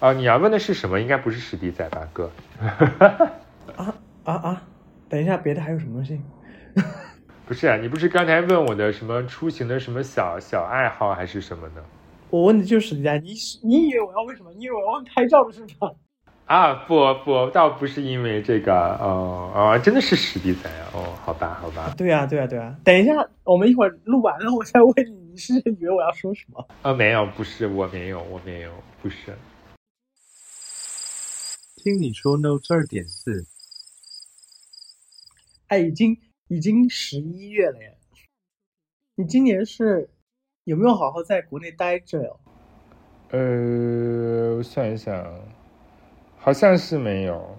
啊，你要问的是什么？应该不是史迪仔吧，哥？啊啊啊！等一下，别的还有什么东西？不是啊，你不是刚才问我的什么出行的什么小小爱好还是什么呢？我问的就是史迪仔，你你以为我要问什么？你以为我要问拍照的是吧？啊，不不，倒不是因为这个，哦哦，真的是史迪仔啊，哦，好吧好吧。对啊对啊对啊！等一下，我们一会儿录完了，我再问你，你是以为我要说什么？啊，没有，不是，我没有，我没有，不是。听你说 Note 二点四，哎，已经已经十一月了耶！你今年是有没有好好在国内待着哟？呃，我想一想，好像是没有。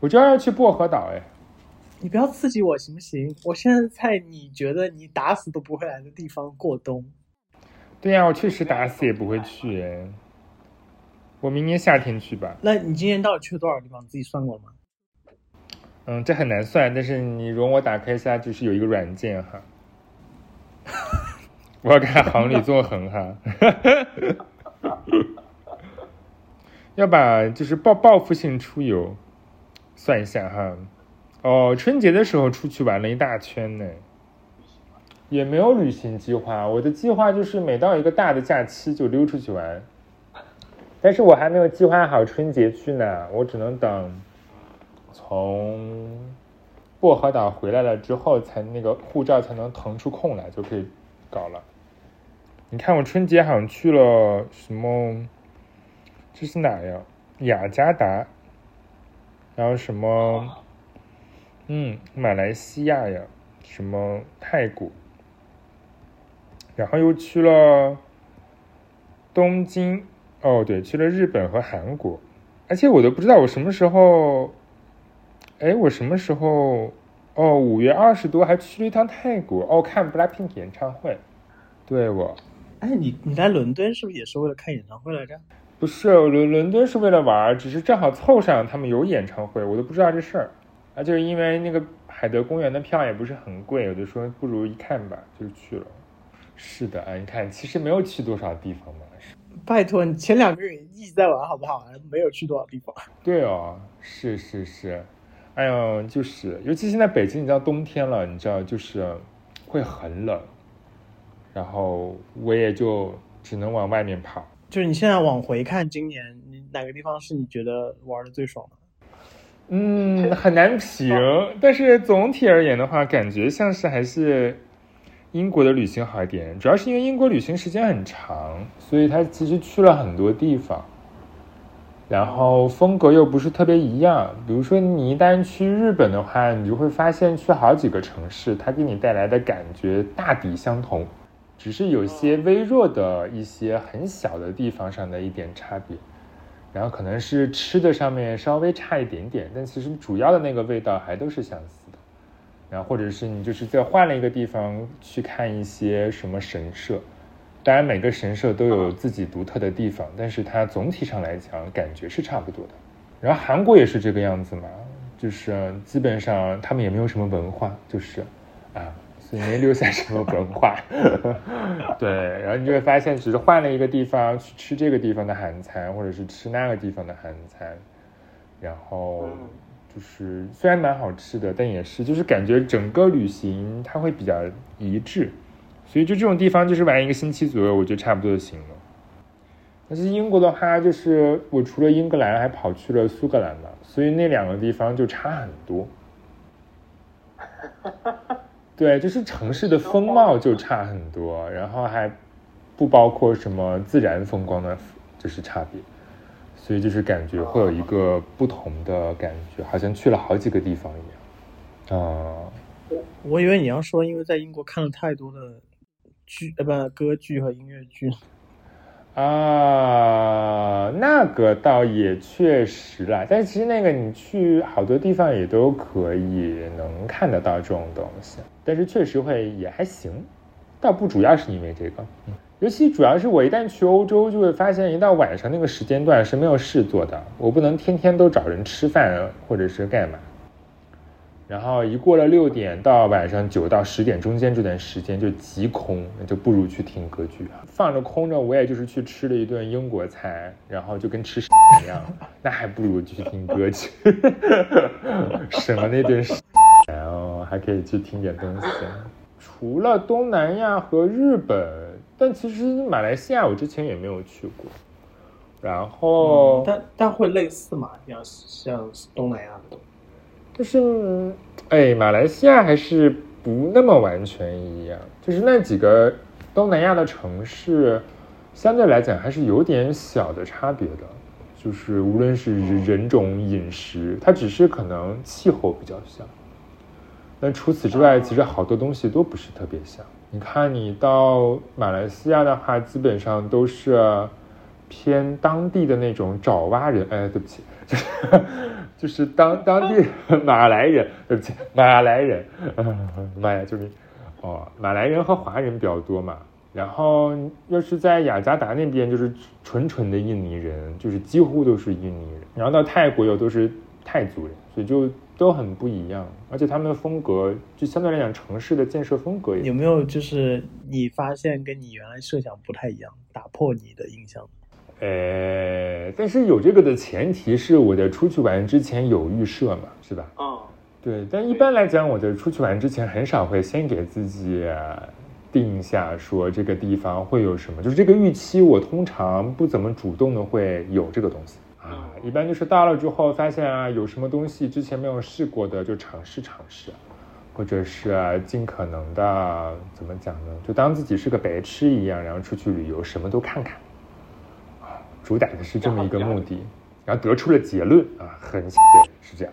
我就要去薄荷岛，哎，你不要刺激我行不行？我现在在你觉得你打死都不会来的地方过冬。对呀，我确实打死也不会去，哎。我明年夏天去吧。那你今年到底去了多少地方？你自己算过了吗？嗯，这很难算，但是你容我打开一下，就是有一个软件哈。我要看行里纵横哈。要把就是报报复性出游算一下哈。哦，春节的时候出去玩了一大圈呢。也没有旅行计划，我的计划就是每到一个大的假期就溜出去玩。但是我还没有计划好春节去哪，我只能等从薄荷岛回来了之后，才那个护照才能腾出空来，就可以搞了。你看我春节好像去了什么？这是哪呀？雅加达，然后什么？嗯，马来西亚呀，什么泰国，然后又去了东京。哦，对，去了日本和韩国，而且我都不知道我什么时候，哎，我什么时候？哦，五月二十多还去了一趟泰国，哦，看 BLACKPINK 演唱会。对我，哎，你你来伦敦是不是也是为了看演唱会来着？不是，伦伦敦是为了玩，只是正好凑上他们有演唱会，我都不知道这事儿。啊，就是因为那个海德公园的票也不是很贵，我就说不如一看吧，就去了。是的，啊，你看，其实没有去多少地方嘛。拜托，你前两个月一直在玩，好不好？没有去多少地方。对哦，是是是，哎呦，就是，尤其现在北京，你知道冬天了，你知道就是会很冷，然后我也就只能往外面跑。就是你现在往回看，今年你哪个地方是你觉得玩的最爽的？嗯，很难评，但是总体而言的话，感觉像是还是。英国的旅行好一点，主要是因为英国旅行时间很长，所以他其实去了很多地方，然后风格又不是特别一样。比如说，你一旦去日本的话，你就会发现去好几个城市，它给你带来的感觉大抵相同，只是有些微弱的一些很小的地方上的一点差别，然后可能是吃的上面稍微差一点点，但其实主要的那个味道还都是相似的。然后，或者是你就是在换了一个地方去看一些什么神社，当然每个神社都有自己独特的地方，但是它总体上来讲感觉是差不多的。然后韩国也是这个样子嘛，就是基本上他们也没有什么文化，就是啊，所以没留下什么文化。对，然后你就会发现，只是换了一个地方去吃这个地方的韩餐，或者是吃那个地方的韩餐，然后。就是虽然蛮好吃的，但也是就是感觉整个旅行它会比较一致，所以就这种地方就是玩一个星期左右，我觉得差不多就行了。但是英国的话，就是我除了英格兰还跑去了苏格兰嘛，所以那两个地方就差很多。对，就是城市的风貌就差很多，然后还不包括什么自然风光的，就是差别。所以就是感觉会有一个不同的感觉，好像去了好几个地方一样。啊，我我以为你要说，因为在英国看了太多的剧，呃，不，歌剧和音乐剧。啊，那个倒也确实啦，但其实那个你去好多地方也都可以能看得到这种东西，但是确实会也还行，倒不主要是因为这个。嗯。尤其主要是我一旦去欧洲，就会发现一到晚上那个时间段是没有事做的，我不能天天都找人吃饭或者是干嘛，然后一过了六点到晚上九到十点中间这段时间就极空，那就不如去听歌剧啊。放着空着，我也就是去吃了一顿英国菜，然后就跟吃屎 一样，那还不如去听歌剧，省了那顿屎，然后还可以去听点东西。除了东南亚和日本，但其实马来西亚我之前也没有去过。然后，但但会类似嘛？像像东南亚的，但是，嗯哎，马来西亚还是不那么完全一样。就是那几个东南亚的城市，相对来讲还是有点小的差别的。就是无论是人种、饮食，它只是可能气候比较像。但除此之外，其实好多东西都不是特别像。你看，你到马来西亚的话，基本上都是偏当地的那种爪哇人。哎，对不起，就 是就是当当地马来人，对不起，马来人。妈呀，救命！哦，马来人和华人比较多嘛。然后要是在雅加达那边，就是纯纯的印尼人，就是几乎都是印尼人。然后到泰国又都是泰族人，所以就都很不一样。而且他们的风格，就相对来讲，城市的建设风格也有没有就是你发现跟你原来设想不太一样，打破你的印象？呃，但是有这个的前提是我在出去玩之前有预设嘛，是吧？嗯，对。但一般来讲，我在出去玩之前很少会先给自己定下说这个地方会有什么，就是这个预期，我通常不怎么主动的会有这个东西啊。一般就是到了之后发现啊，有什么东西之前没有试过的，就尝试尝试，或者是尽可能的怎么讲呢？就当自己是个白痴一样，然后出去旅游，什么都看看。主打的是这么一个目的，然后得出了结论啊，很对，是这样。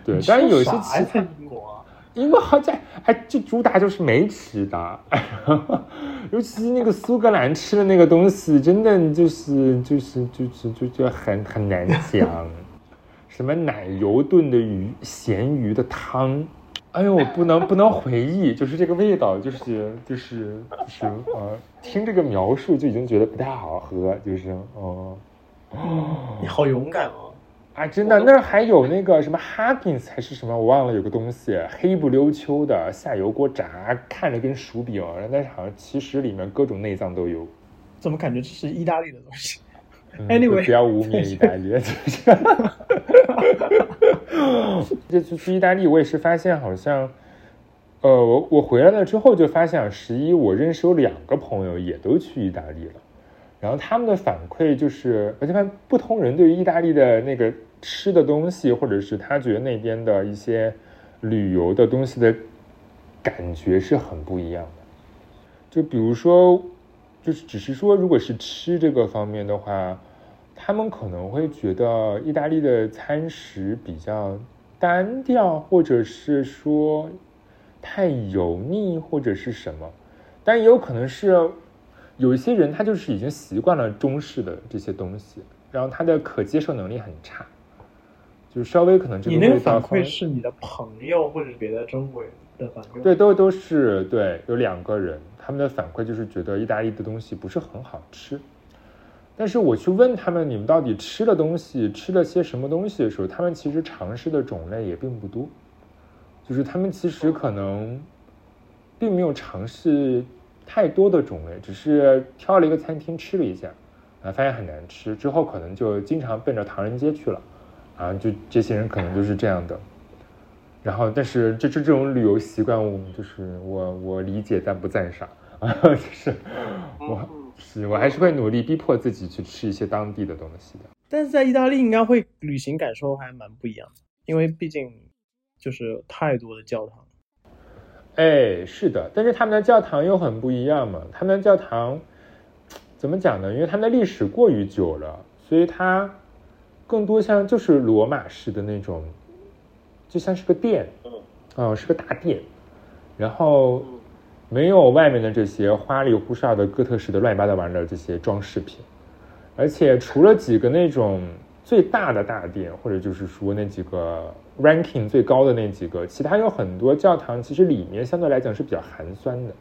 对，但是有些其在因为，好在哎，就主打就是没吃的，尤其是那个苏格兰吃的那个东西，真的就是就是就是就就很很难讲，什么奶油炖的鱼、咸鱼的汤。哎呦，不能不能回忆，就是这个味道，就是就是就是啊，听这个描述就已经觉得不太好喝，就是哦，你好勇敢哦！啊，真的，那儿还有那个什么 Huggins 还是什么，我忘了有个东西，黑不溜秋的下油锅炸，看着跟薯饼，但是好像其实里面各种内脏都有。怎么感觉这是意大利的东西 嗯？Anyway，不要污蔑意大利。这次去意大利，我也是发现好像，呃，我我回来了之后就发现，十一我认识有两个朋友也都去意大利了，然后他们的反馈就是，而且看不同人对于意大利的那个吃的东西，或者是他觉得那边的一些旅游的东西的感觉是很不一样的。就比如说，就是只是说，如果是吃这个方面的话。他们可能会觉得意大利的餐食比较单调，或者是说太油腻，或者是什么。但也有可能是有一些人他就是已经习惯了中式的这些东西，然后他的可接受能力很差，就是稍微可能这你那个反馈是你的朋友或者别的中国人的反馈？对，都都是对，有两个人，他们的反馈就是觉得意大利的东西不是很好吃。但是我去问他们，你们到底吃的东西吃了些什么东西的时候，他们其实尝试的种类也并不多，就是他们其实可能并没有尝试太多的种类，只是挑了一个餐厅吃了一下，啊，发现很难吃，之后可能就经常奔着唐人街去了，啊，就这些人可能就是这样的。然后，但是这这这种旅游习惯，我就是我我理解但不赞赏啊，就是我是我还是会努力逼迫自己去吃一些当地的东西的。但是在意大利应该会旅行感受还蛮不一样的，因为毕竟就是太多的教堂。哎，是的，但是他们的教堂又很不一样嘛。他们的教堂怎么讲呢？因为他们的历史过于久了，所以它更多像就是罗马式的那种，就像是个殿，嗯、是个大殿，然后没有外面的这些花里胡哨的哥特式的乱七八糟玩意儿的这些装饰品，而且除了几个那种最大的大殿，或者就是说那几个 ranking 最高的那几个，其他有很多教堂，其实里面相对来讲是比较寒酸的。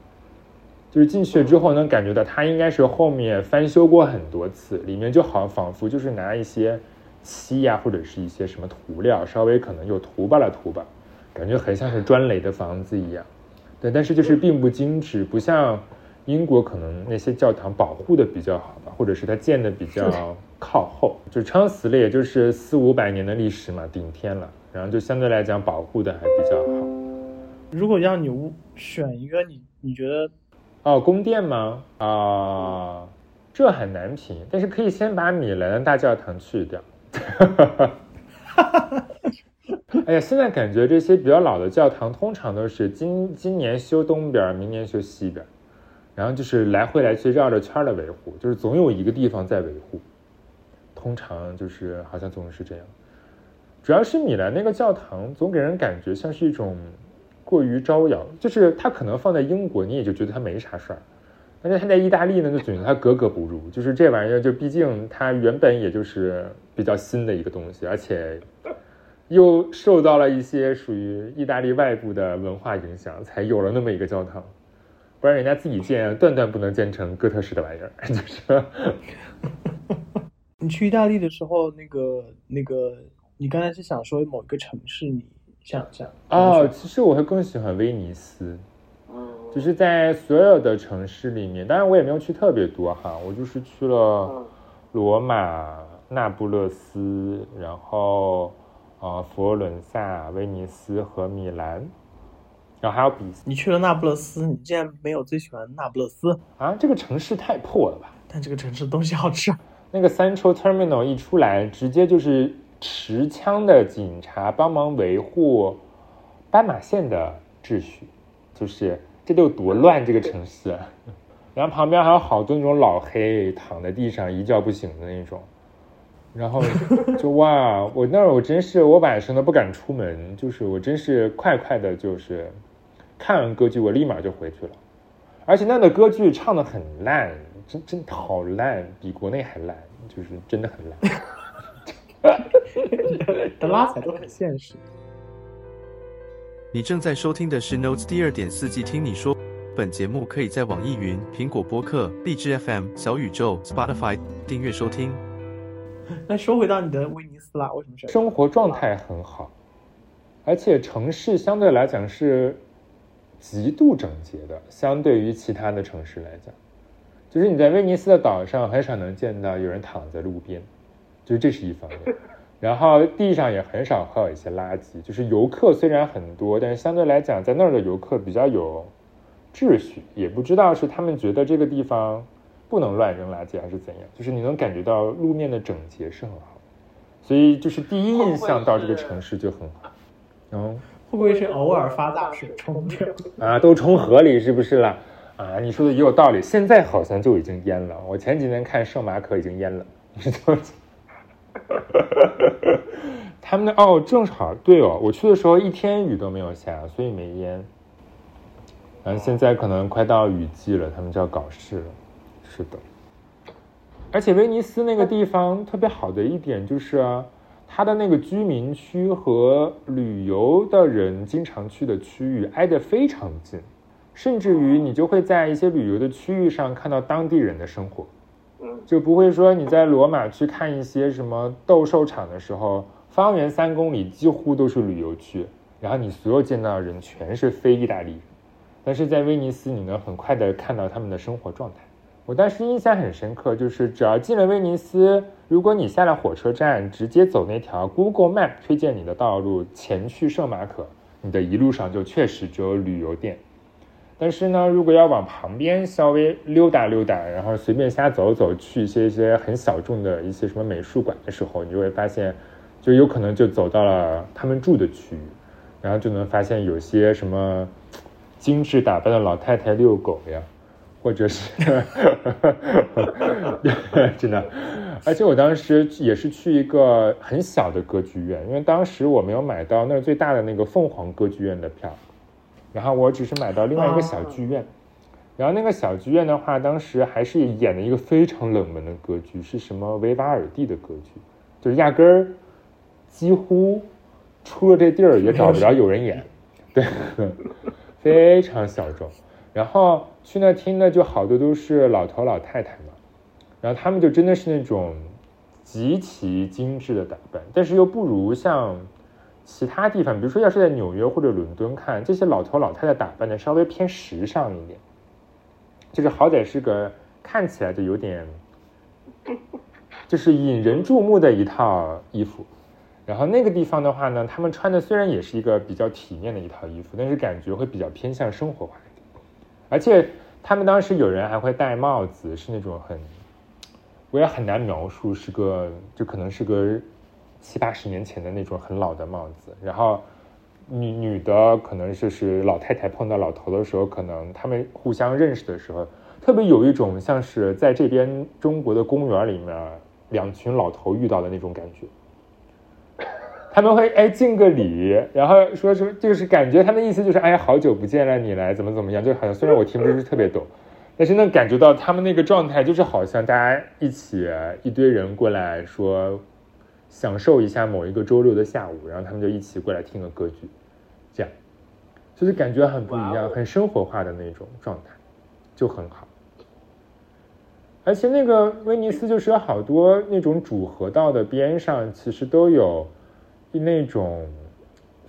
就是进去之后能感觉到它应该是后面翻修过很多次，里面就好仿佛就是拿一些漆呀，或者是一些什么涂料，稍微可能又涂吧了涂吧，感觉很像是砖垒的房子一样。对，但是就是并不精致，不像英国可能那些教堂保护的比较好吧，或者是它建的比较靠后，就撑死了也就是四五百年的历史嘛，顶天了，然后就相对来讲保护的还比较好。如果让你选一个，你你觉得？哦，宫殿吗？啊，这很难评，但是可以先把米兰的大教堂去掉。哎呀，现在感觉这些比较老的教堂，通常都是今今年修东边，明年修西边，然后就是来回来去绕着圈的维护，就是总有一个地方在维护。通常就是好像总是这样。主要是米兰那个教堂，总给人感觉像是一种。过于招摇，就是它可能放在英国，你也就觉得它没啥事儿，但是它在意大利呢，就总觉得它格格不入。就是这玩意儿，就毕竟它原本也就是比较新的一个东西，而且又受到了一些属于意大利外部的文化影响，才有了那么一个教堂。不然人家自己建，断断不能建成哥特式的玩意儿。就是，你去意大利的时候，那个那个，你刚才是想说某一个城市你？想想哦，其实我会更喜欢威尼斯，嗯就是在所有的城市里面，当然我也没有去特别多哈，我就是去了罗马、那不勒斯，然后呃佛罗伦萨、威尼斯和米兰，然后还有比。你去了那不勒斯，你竟然没有最喜欢那不勒斯啊？这个城市太破了吧？但这个城市东西好吃。那个 Central Terminal 一出来，直接就是。持枪的警察帮忙维护斑马线的秩序，就是这得有多乱这个城市。然后旁边还有好多那种老黑躺在地上一觉不醒的那种，然后就哇，我那儿我真是我晚上都不敢出门，就是我真是快快的，就是看完歌剧我立马就回去了。而且那的歌剧唱的很烂，真真好烂，比国内还烂，就是真的很烂。的拉踩都很现实。你正在收听的是 Notes 第二点四季，听你说。本节目可以在网易云、苹果播客、荔枝 FM、小宇宙、Spotify 订阅收听。那说回到你的威尼斯啦，为什么是？生活状态很好，而且城市相对来讲是极度整洁的，相对于其他的城市来讲，就是你在威尼斯的岛上很少能见到有人躺在路边。就是这是一方面，然后地上也很少会有一些垃圾。就是游客虽然很多，但是相对来讲，在那儿的游客比较有秩序，也不知道是他们觉得这个地方不能乱扔垃圾，还是怎样。就是你能感觉到路面的整洁是很好，所以就是第一印象到这个城市就很好。嗯，会不会是偶尔发大水冲掉？啊，都冲河里是不是了？啊，你说的也有道理。现在好像就已经淹了。我前几天看圣马可已经淹了，你知道吗？他们的哦，正好对哦，我去的时候一天雨都没有下，所以没淹。然后现在可能快到雨季了，他们就要搞事了。是的，而且威尼斯那个地方特别好的一点就是，它的那个居民区和旅游的人经常去的区域挨得非常近，甚至于你就会在一些旅游的区域上看到当地人的生活。就不会说你在罗马去看一些什么斗兽场的时候，方圆三公里几乎都是旅游区，然后你所有见到的人全是非意大利人。但是在威尼斯，你能很快的看到他们的生活状态。我当时印象很深刻，就是只要进了威尼斯，如果你下了火车站，直接走那条 Google Map 推荐你的道路前去圣马可，你的一路上就确实只有旅游店。但是呢，如果要往旁边稍微溜达溜达，然后随便瞎走走，去一些一些很小众的一些什么美术馆的时候，你就会发现，就有可能就走到了他们住的区域，然后就能发现有些什么精致打扮的老太太遛狗呀，或者是，真的，而且我当时也是去一个很小的歌剧院，因为当时我没有买到那最大的那个凤凰歌剧院的票。然后我只是买到另外一个小剧院，然后那个小剧院的话，当时还是演的一个非常冷门的歌剧，是什么维瓦尔第的歌剧，就是压根儿几乎出了这地儿也找不着有人演，对，非常小众。然后去那听的就好多都是老头老太太嘛，然后他们就真的是那种极其精致的打扮，但是又不如像其他地方，比如说要是在纽约或者伦敦看这些老头老太太打扮的稍微偏时尚一点，就是好歹是个看起来就有点，就是引人注目的一套衣服。然后那个地方的话呢，他们穿的虽然也是一个比较体面的一套衣服，但是感觉会比较偏向生活化一点。而且他们当时有人还会戴帽子，是那种很。我也很难描述，是个就可能是个七八十年前的那种很老的帽子。然后女女的可能就是老太太碰到老头的时候，可能他们互相认识的时候，特别有一种像是在这边中国的公园里面两群老头遇到的那种感觉。他们会哎敬个礼，然后说什么就是感觉他们意思就是哎好久不见了，你来怎么怎么样，就好像虽然我听不是特别懂。但是能感觉到他们那个状态，就是好像大家一起一堆人过来说，享受一下某一个周六的下午，然后他们就一起过来听个歌剧，这样，就是感觉很不一样，很生活化的那种状态，就很好。而且那个威尼斯就是有好多那种主河道的边上，其实都有那种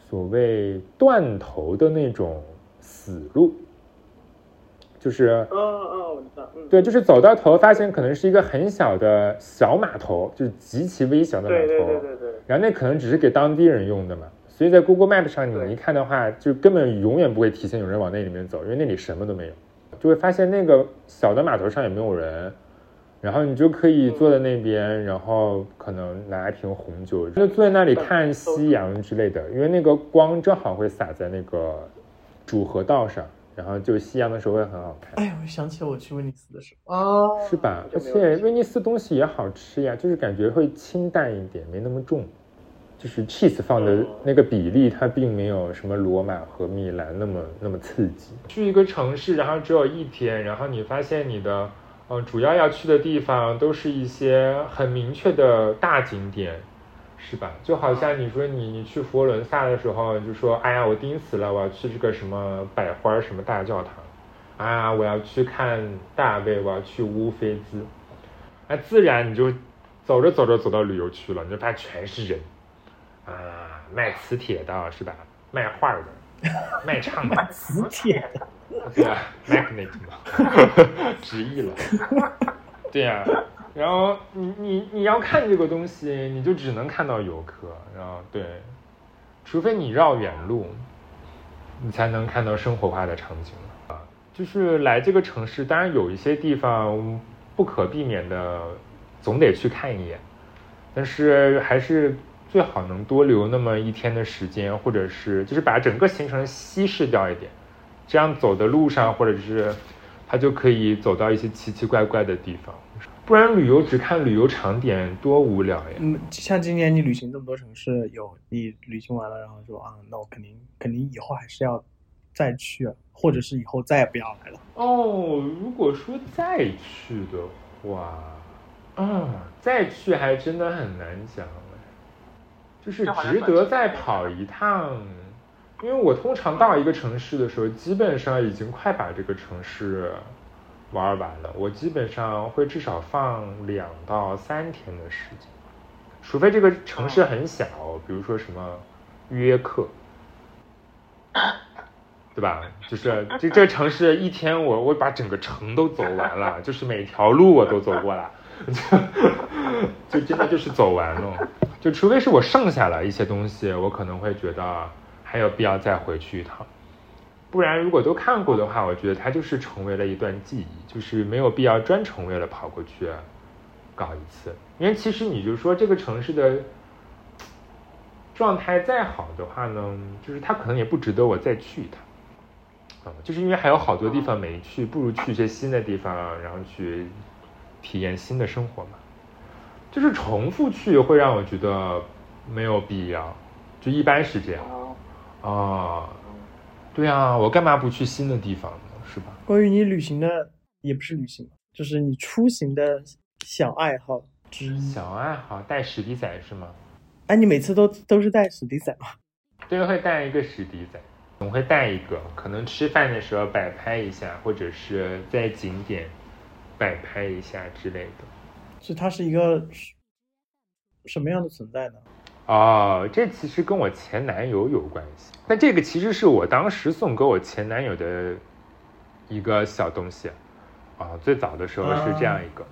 所谓断头的那种死路。就是，哦哦，我知道，嗯，对，就是走到头，发现可能是一个很小的小码头，就是极其微小的码头，对对对对对。然后那可能只是给当地人用的嘛，所以在 Google Map 上你一看的话，就根本永远不会提醒有人往那里面走，因为那里什么都没有，就会发现那个小的码头上也没有人，然后你就可以坐在那边，然后可能拿一瓶红酒，就坐在那里看夕阳之类的，因为那个光正好会洒在那个主河道上。然后就夕阳的时候会很好看。哎，我想起我去威尼斯的时候啊，是吧？而且威尼斯东西也好吃呀，就是感觉会清淡一点，没那么重。就是 cheese 放的那个比例，它并没有什么罗马和米兰那么那么刺激。去一个城市，然后只有一天，然后你发现你的嗯主要要去的地方都是一些很明确的大景点。是吧？就好像你说你你去佛罗伦萨的时候，就说哎呀，我盯死了，我要去这个什么百花什么大教堂，啊，我要去看大卫，我要去乌菲兹，那自然你就走着走着走到旅游区了，你就发现全是人，啊，卖磁铁的是吧？卖画的，卖唱的，磁铁的，对啊，magnet 嘛，直译了，对呀。然后你你你要看这个东西，你就只能看到游客，然后对，除非你绕远路，你才能看到生活化的场景啊。就是来这个城市，当然有一些地方不可避免的总得去看一眼，但是还是最好能多留那么一天的时间，或者是就是把整个行程稀释掉一点，这样走的路上或者是他就可以走到一些奇奇怪怪的地方。不然旅游只看旅游场点多无聊呀！嗯，像今年你旅行这么多城市，有你旅行完了，然后说啊，那我肯定肯定以后还是要再去，或者是以后再也不要来了。哦，如果说再去的话，啊，再去还真的很难讲就是值得再跑一趟，因为我通常到一个城市的时候，基本上已经快把这个城市。玩完了，我基本上会至少放两到三天的时间，除非这个城市很小，比如说什么约克，对吧？就是这这城市一天我我把整个城都走完了，就是每条路我都走过了，就真的就是走完了。就除非是我剩下了一些东西，我可能会觉得还有必要再回去一趟。不然，如果都看过的话，我觉得它就是成为了一段记忆，就是没有必要专程为了跑过去搞一次。因为其实你就说这个城市的状态再好的话呢，就是它可能也不值得我再去一趟。啊，就是因为还有好多地方没去，不如去一些新的地方，然后去体验新的生活嘛。就是重复去会让我觉得没有必要，就一般是这样啊。对啊，我干嘛不去新的地方呢？是吧？关于你旅行的，也不是旅行，就是你出行的小爱好之一。小爱好带史迪仔是吗？哎，你每次都都是带史迪仔吗？对，会带一个史迪仔，总会带一个，可能吃饭的时候摆拍一下，或者是在景点摆拍一下之类的。是它是一个什么样的存在呢？哦，这其实跟我前男友有关系，但这个其实是我当时送给我前男友的一个小东西啊。最早的时候是这样一个，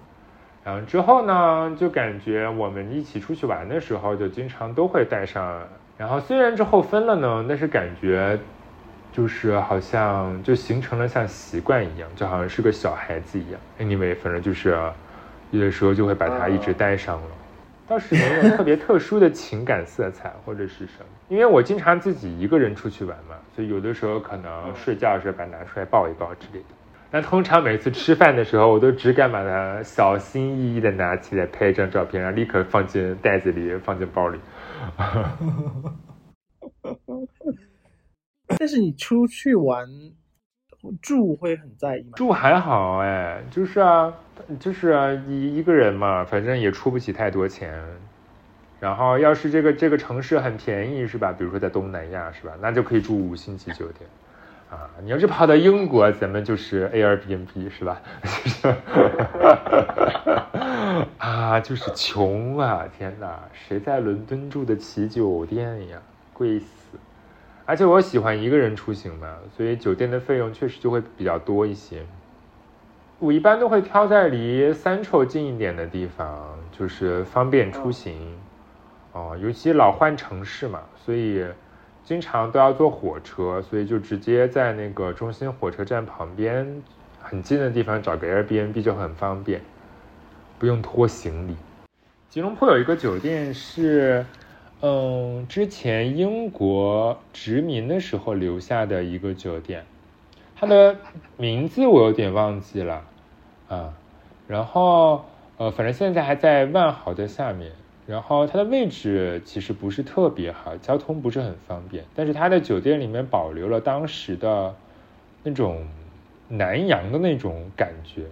然后之后呢，就感觉我们一起出去玩的时候，就经常都会带上。然后虽然之后分了呢，但是感觉就是好像就形成了像习惯一样，就好像是个小孩子一样。Anyway，反正就是有的时候就会把它一直带上了。倒是没有特别特殊的情感色彩或者是什么，因为我经常自己一个人出去玩嘛，所以有的时候可能睡觉的时候把它拿出来抱一抱之类的。但通常每次吃饭的时候，我都只敢把它小心翼翼的拿起来拍一张照片，然后立刻放进袋子里，放进包里。但是你出去玩住会很在意吗？住还好哎，就是啊，就是啊，一一个人嘛，反正也出不起太多钱。然后要是这个这个城市很便宜是吧？比如说在东南亚是吧？那就可以住五星级酒店。啊，你要是跑到英国，咱们就是 Airbnb 是吧？啊，就是穷啊！天哪，谁在伦敦住得起酒店呀？贵死！而且我喜欢一个人出行嘛，所以酒店的费用确实就会比较多一些。我一般都会挑在离三臭近一点的地方，就是方便出行。哦，尤其老换城市嘛，所以。经常都要坐火车，所以就直接在那个中心火车站旁边很近的地方找个 Airbnb 就很方便，不用拖行李。吉隆坡有一个酒店是，嗯，之前英国殖民的时候留下的一个酒店，它的名字我有点忘记了，啊，然后呃，反正现在还在万豪的下面。然后它的位置其实不是特别好，交通不是很方便。但是它的酒店里面保留了当时的那种南洋的那种感觉，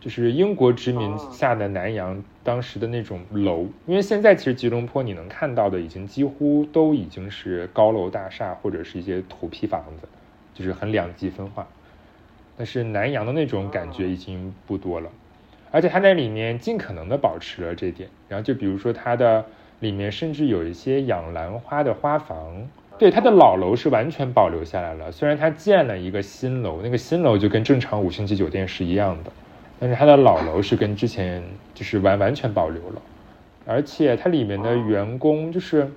就是英国殖民下的南洋当时的那种楼。因为现在其实吉隆坡你能看到的已经几乎都已经是高楼大厦或者是一些土坯房子，就是很两极分化。但是南洋的那种感觉已经不多了。而且它在里面尽可能的保持了这点，然后就比如说它的里面甚至有一些养兰花的花房，对它的老楼是完全保留下来了。虽然它建了一个新楼，那个新楼就跟正常五星级酒店是一样的，但是它的老楼是跟之前就是完完全保留了。而且它里面的员工就是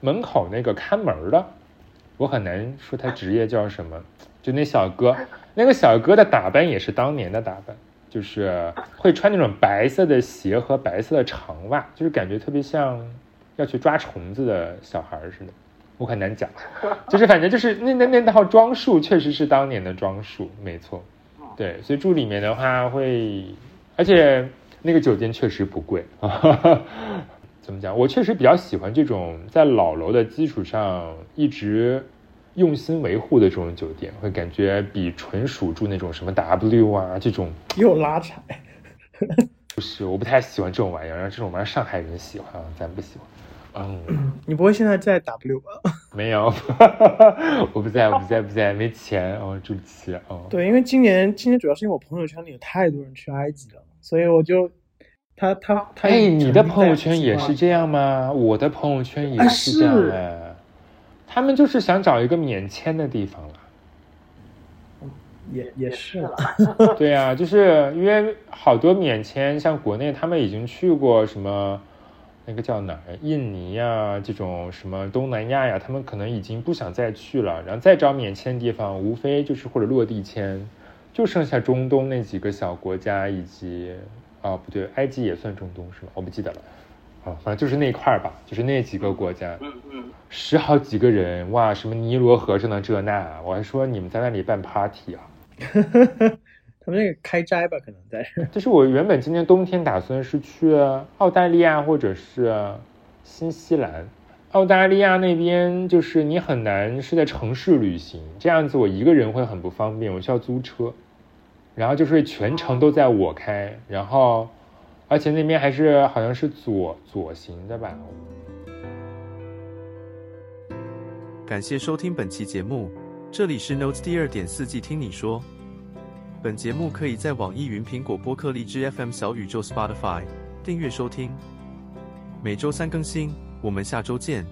门口那个看门的，我很难说他职业叫什么，就那小哥，那个小哥的打扮也是当年的打扮。就是会穿那种白色的鞋和白色的长袜，就是感觉特别像要去抓虫子的小孩似的。我很难讲，就是反正就是那那那套装束确实是当年的装束，没错。对，所以住里面的话会，而且那个酒店确实不贵啊。怎么讲？我确实比较喜欢这种在老楼的基础上一直。用心维护的这种酒店，会感觉比纯属住那种什么 W 啊这种 又拉踩。不是，我不太喜欢这种玩意儿，这种玩意儿上海人喜欢，咱不喜欢。嗯，你不会现在在 W 吧？没有，我不在，我不在，不在，没钱哦，住不起哦。对，因为今年今年主要是因为我朋友圈里有太多人去埃及了，所以我就他他他。哎，你的朋友圈也是这样吗？我的朋友圈也是这样哎。他们就是想找一个免签的地方了，也也是了。对啊，就是因为好多免签，像国内他们已经去过什么那个叫哪儿，印尼呀这种什么东南亚呀，他们可能已经不想再去了。然后再找免签地方，无非就是或者落地签，就剩下中东那几个小国家，以及啊不对，埃及也算中东是吗？我不记得了。啊，反正就是那块儿吧，就是那几个国家，嗯嗯，十好几个人，哇，什么尼罗河上的这那，我还说你们在那里办 party 啊？他们那个开斋吧，可能在。就是我原本今年冬天打算是去澳大利亚或者是新西兰，澳大利亚那边就是你很难是在城市旅行，这样子我一个人会很不方便，我需要租车，然后就是全程都在我开，然后。而且那边还是好像是左左行的吧。感谢收听本期节目，这里是 Notes 第二点四季听你说。本节目可以在网易云、苹果播客、荔枝 FM、小宇宙、Spotify 订阅收听。每周三更新，我们下周见。